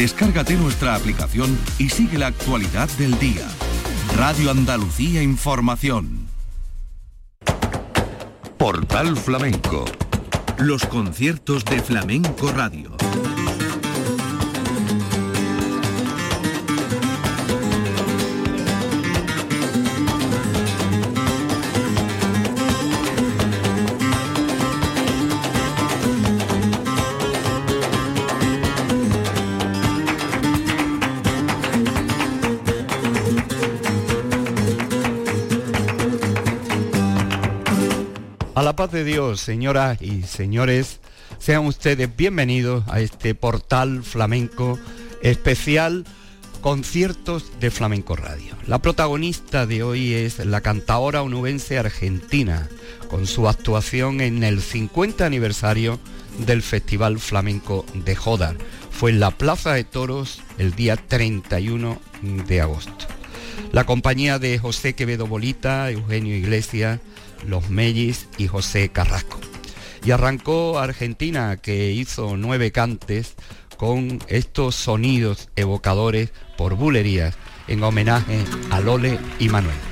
Descárgate nuestra aplicación y sigue la actualidad del día. Radio Andalucía Información. Portal Flamenco. Los conciertos de Flamenco Radio. De Dios, señoras y señores, sean ustedes bienvenidos a este portal flamenco especial Conciertos de Flamenco Radio. La protagonista de hoy es la cantadora onubense argentina, con su actuación en el 50 aniversario del Festival Flamenco de Jodar. Fue en la Plaza de Toros el día 31 de agosto. La compañía de José Quevedo Bolita, Eugenio Iglesias, los Mellis y José Carrasco. Y arrancó Argentina, que hizo nueve cantes con estos sonidos evocadores por bulerías en homenaje a Lole y Manuel.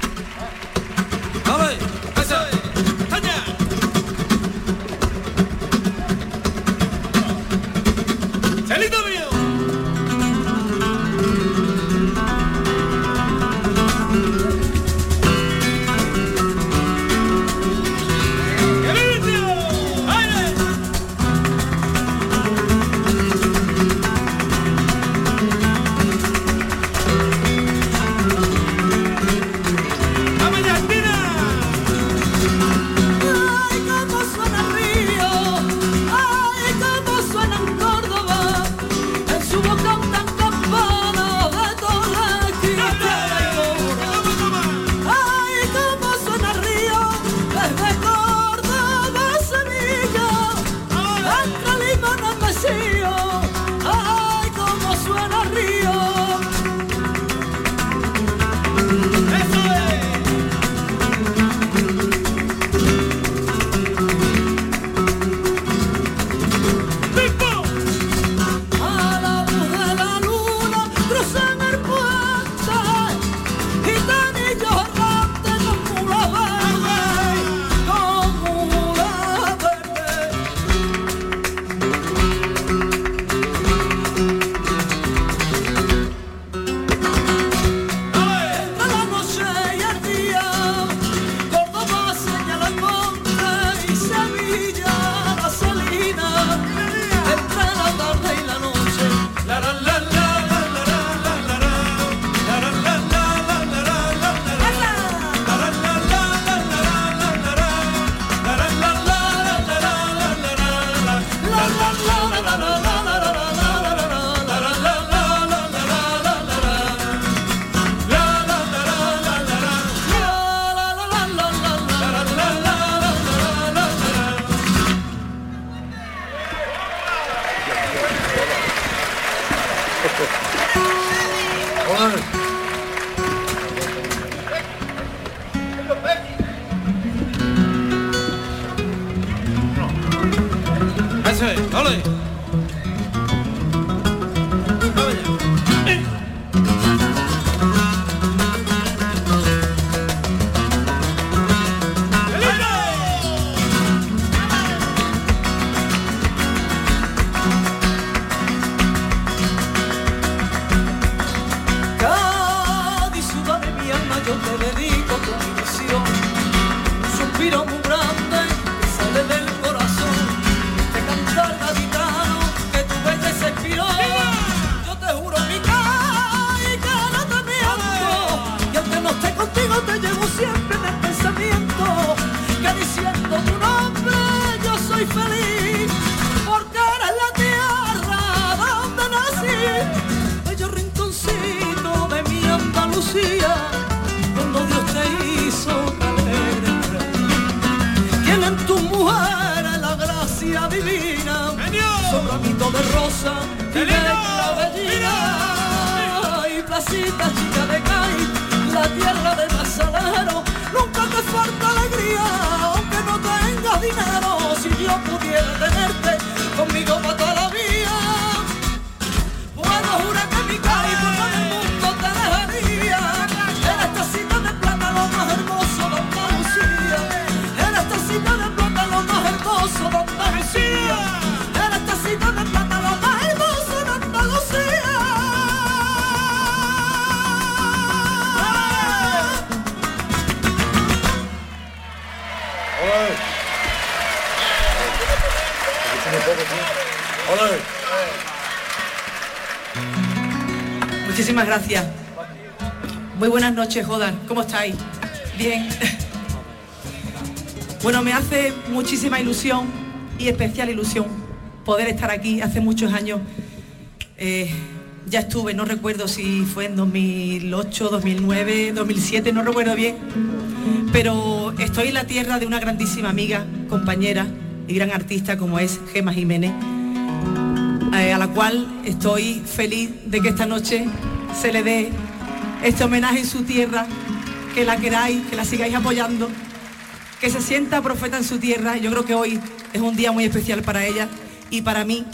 开车好嘞。Muchísimas gracias. Muy buenas noches, Jodan. ¿Cómo estáis? Bien. Bueno, me hace muchísima ilusión y especial ilusión poder estar aquí hace muchos años. Eh, ya estuve, no recuerdo si fue en 2008, 2009, 2007, no recuerdo bien, pero estoy en la tierra de una grandísima amiga, compañera y gran artista como es Gema Jiménez, eh, a la cual estoy feliz de que esta noche se le dé este homenaje en su tierra, que la queráis, que la sigáis apoyando, que se sienta profeta en su tierra. Yo creo que hoy es un día muy especial para ella y para mí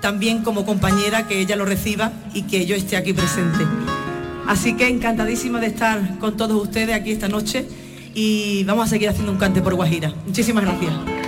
también como compañera, que ella lo reciba y que yo esté aquí presente. Así que encantadísima de estar con todos ustedes aquí esta noche y vamos a seguir haciendo un cante por Guajira. Muchísimas gracias.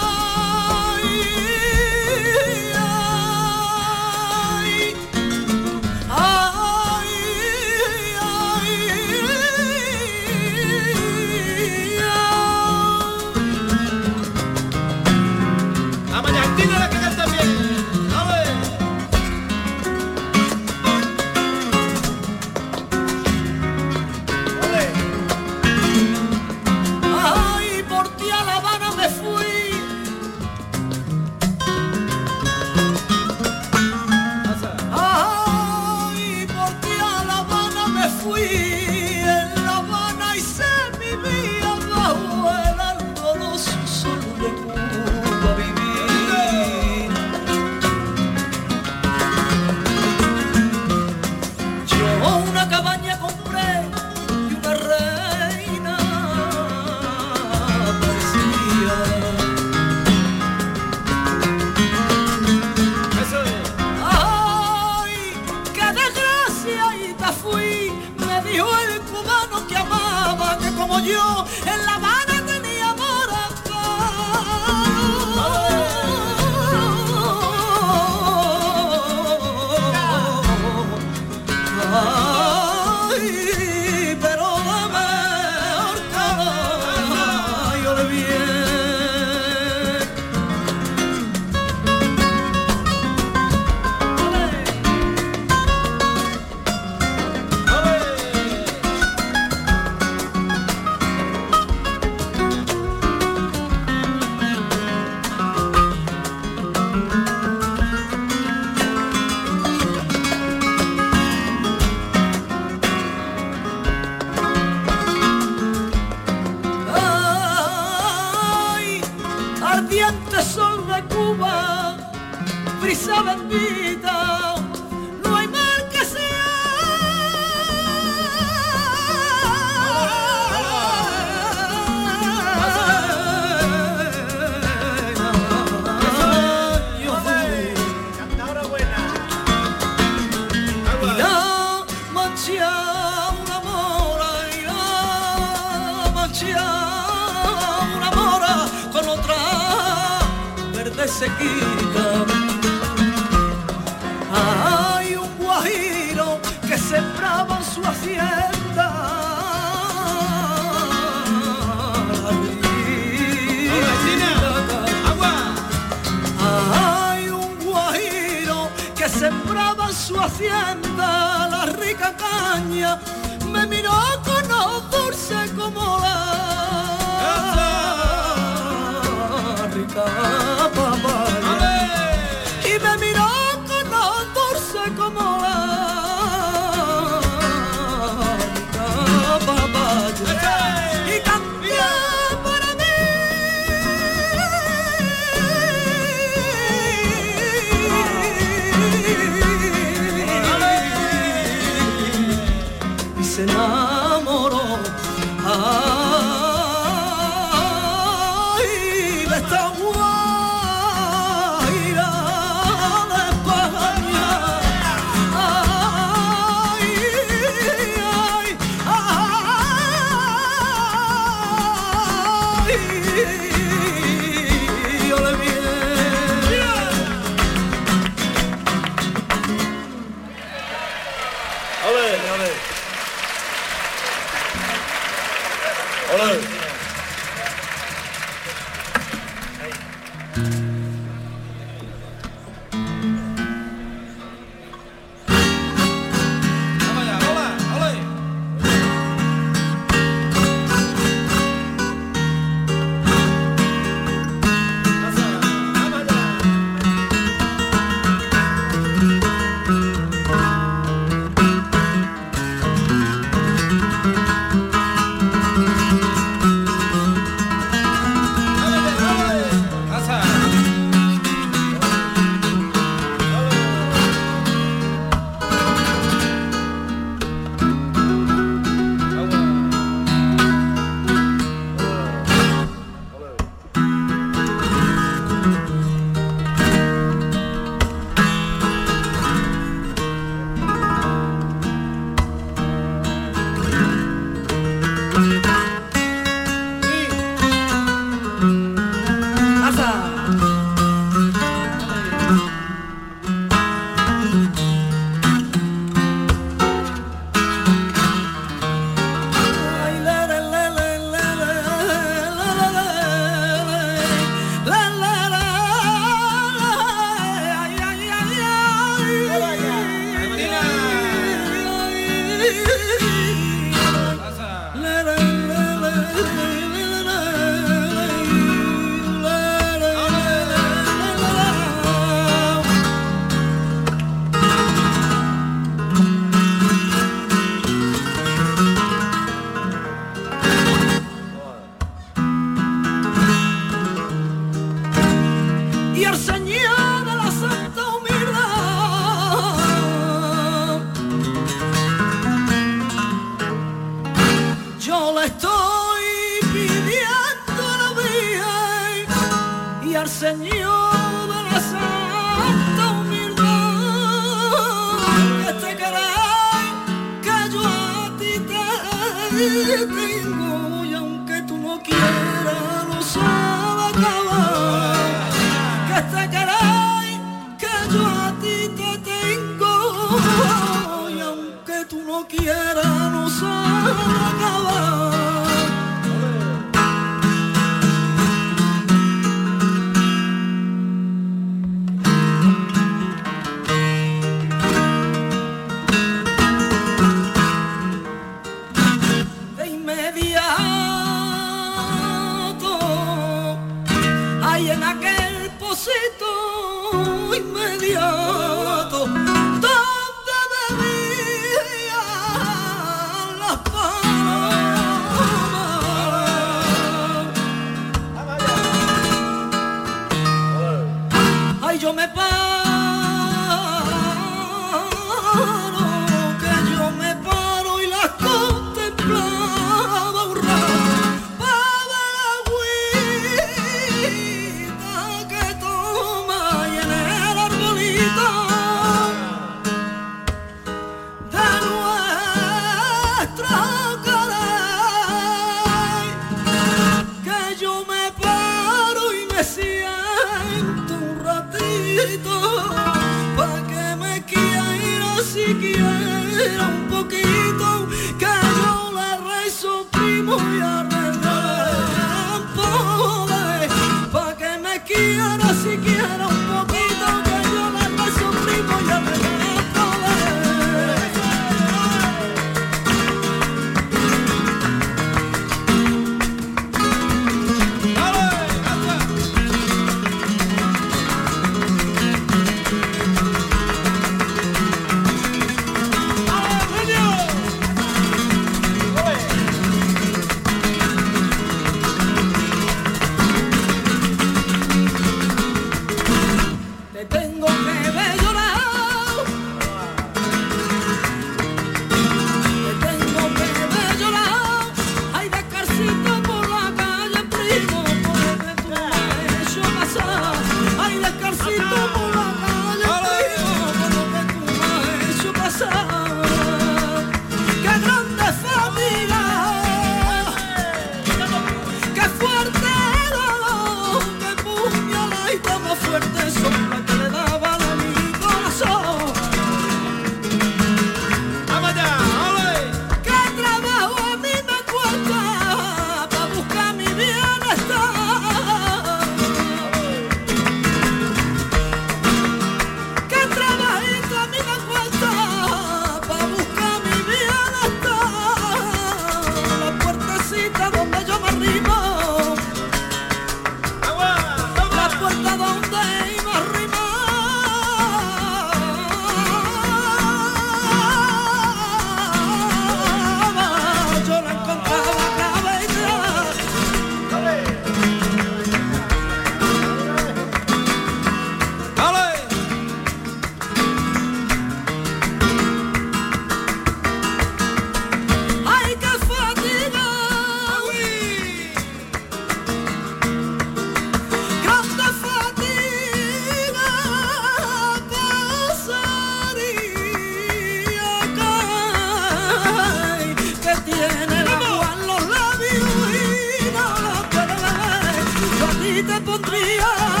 te pondría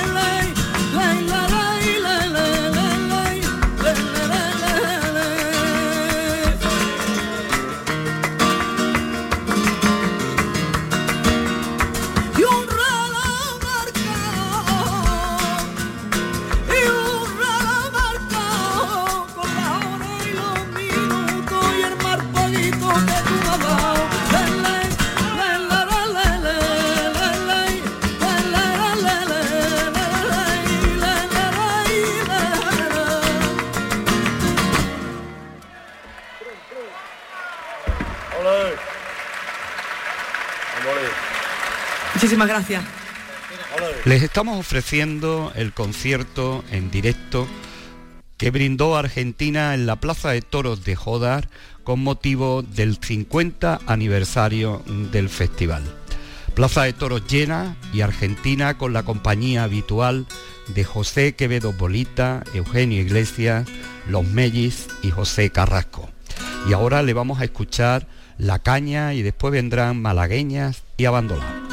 Gracias. Les estamos ofreciendo el concierto en directo que brindó Argentina en la Plaza de Toros de Jodar con motivo del 50 aniversario del festival. Plaza de Toros llena y Argentina con la compañía habitual de José Quevedo Bolita, Eugenio Iglesias, Los Mellis y José Carrasco. Y ahora le vamos a escuchar La Caña y después vendrán Malagueñas y Abandonados.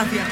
Gracias.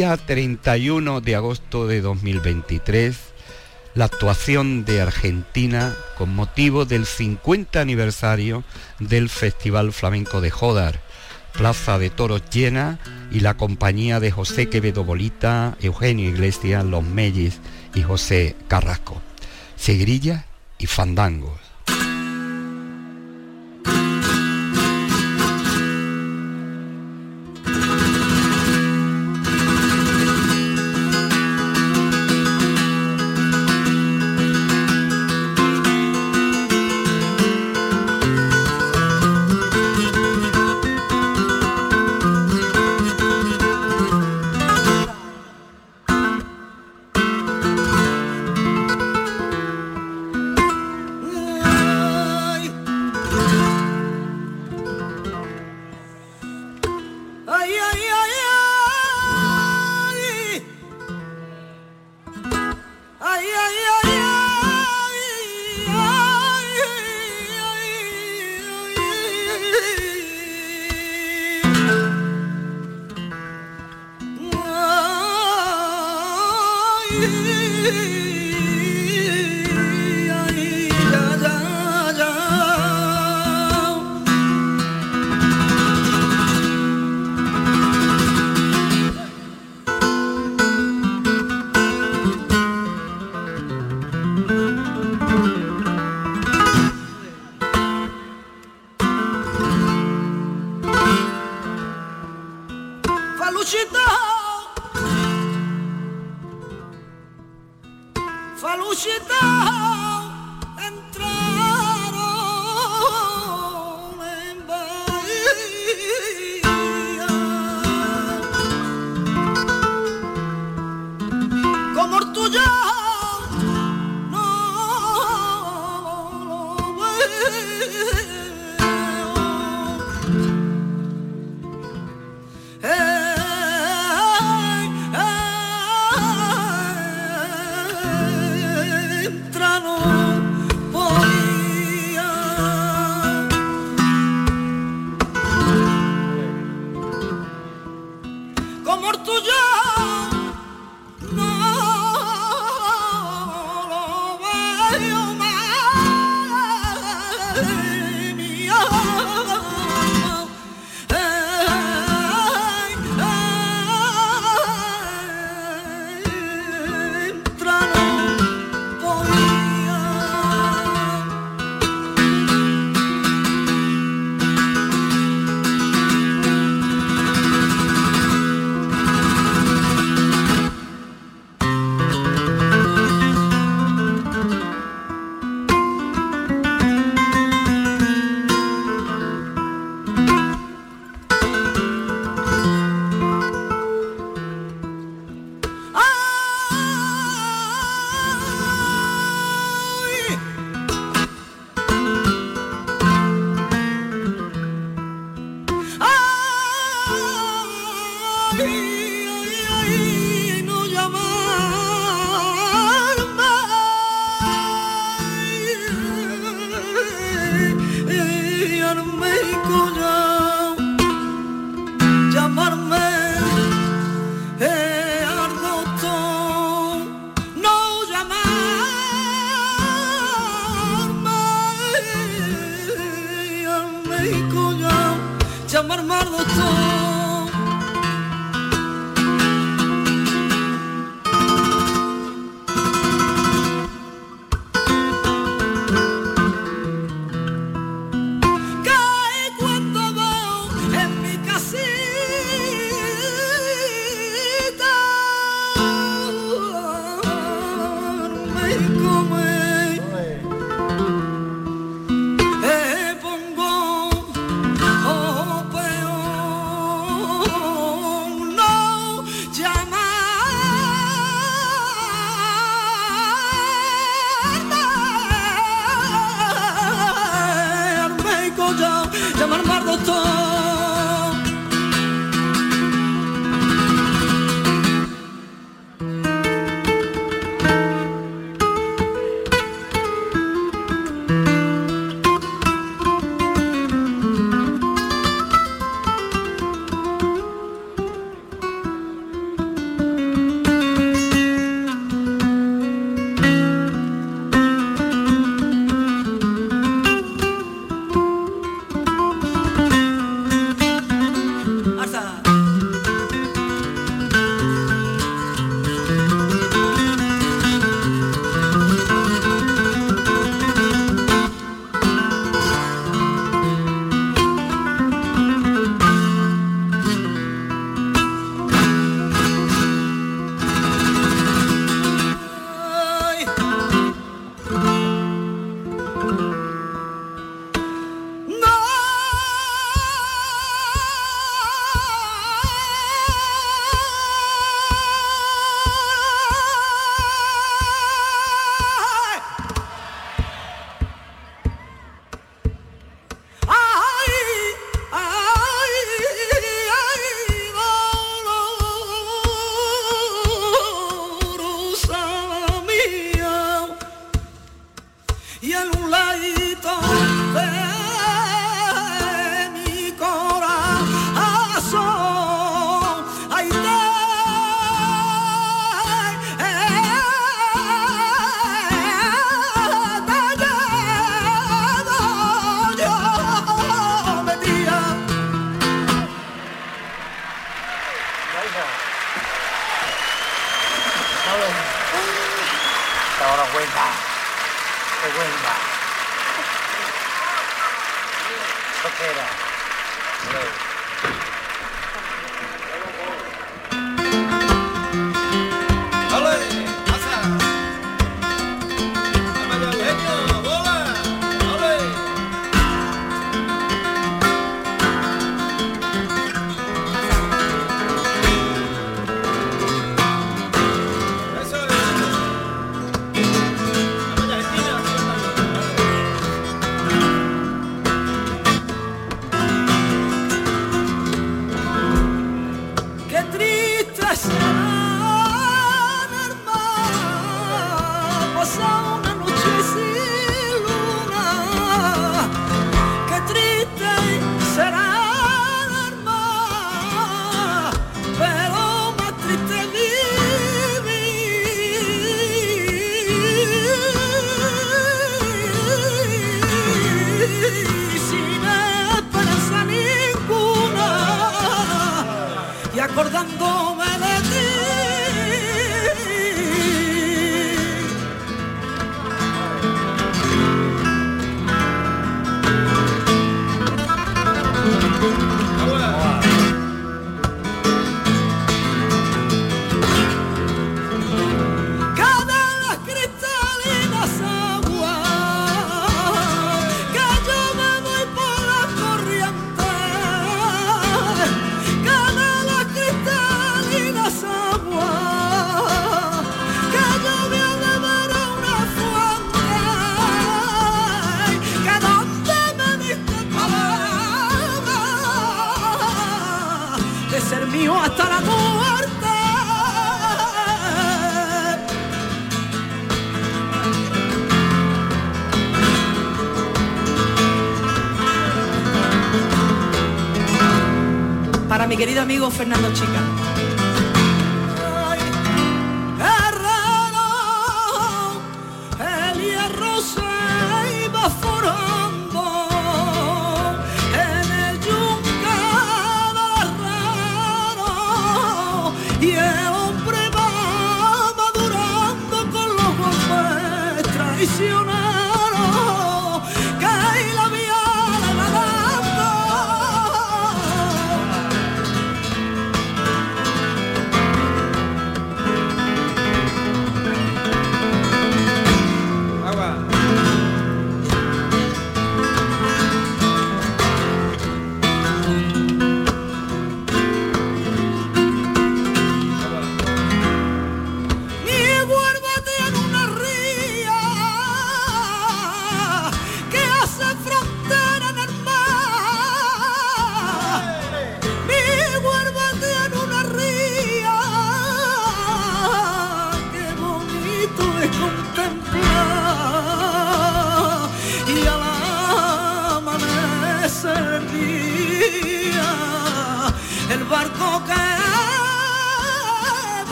Día 31 de agosto de 2023, la actuación de Argentina con motivo del 50 aniversario del Festival Flamenco de Jodar, Plaza de Toros llena y la compañía de José Quevedo Bolita, Eugenio Iglesias, Los Mellis y José Carrasco. Segrilla y fandangos.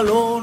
Al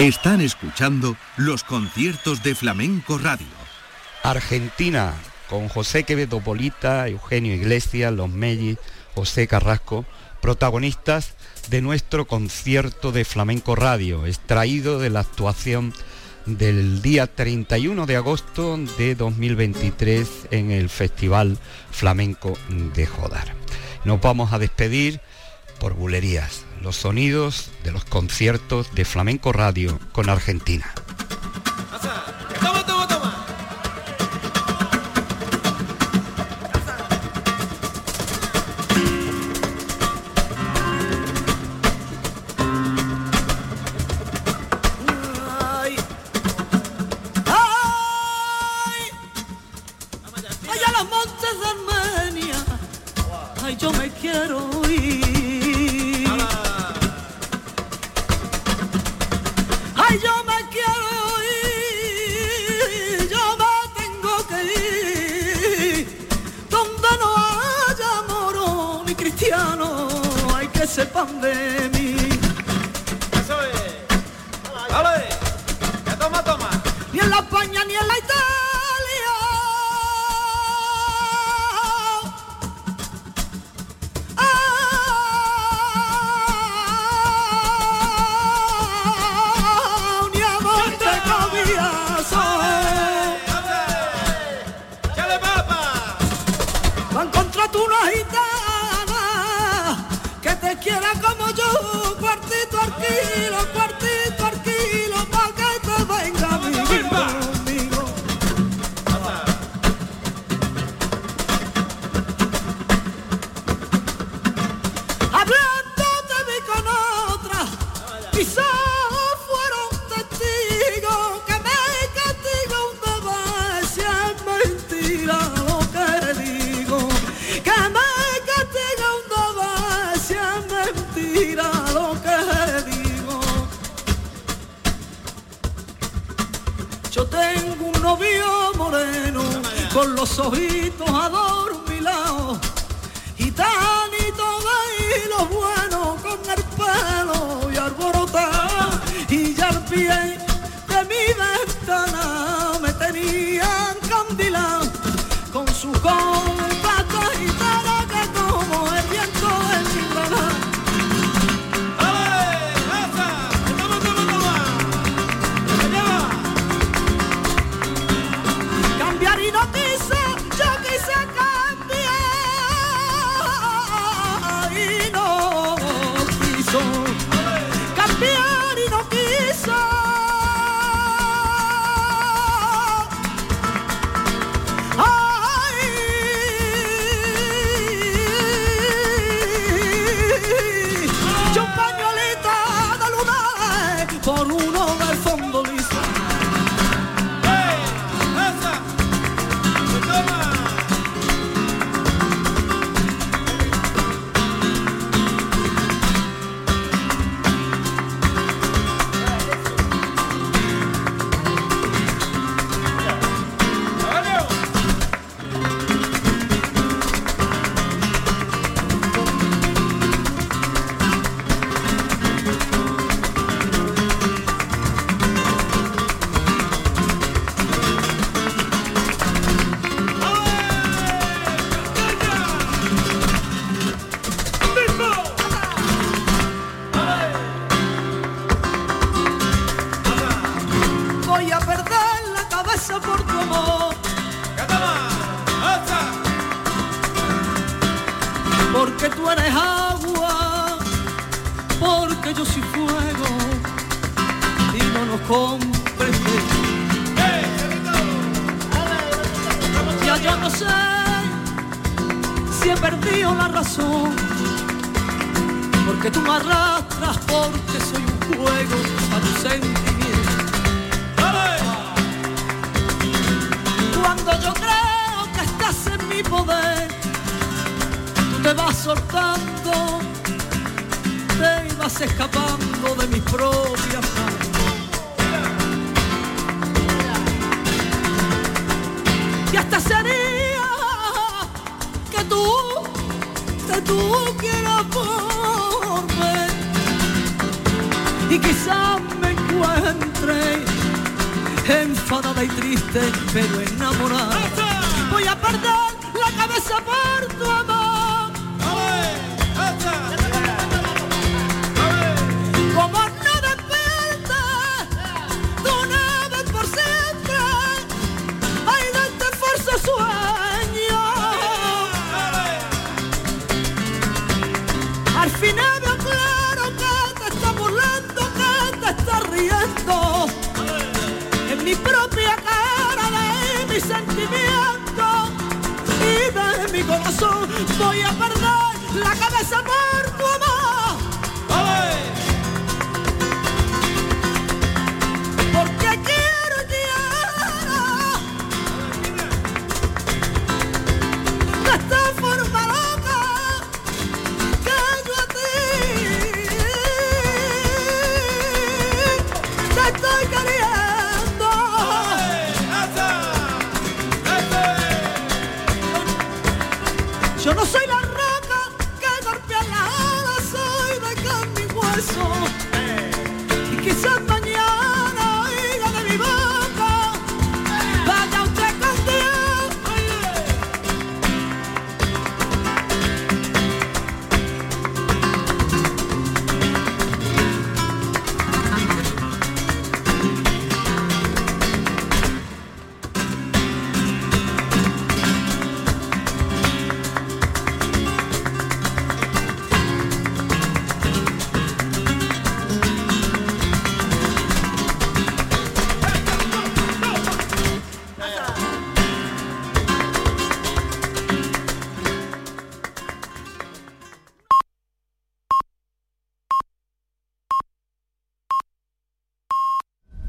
Están escuchando los conciertos de Flamenco Radio. Argentina, con José Quevedo Polita, Eugenio Iglesias, Los Mellis, José Carrasco, protagonistas de nuestro concierto de Flamenco Radio, extraído de la actuación del día 31 de agosto de 2023 en el Festival Flamenco de Jodar. Nos vamos a despedir por bulerías, los sonidos de los conciertos de Flamenco Radio con Argentina. Corazón voy a perder la cabeza por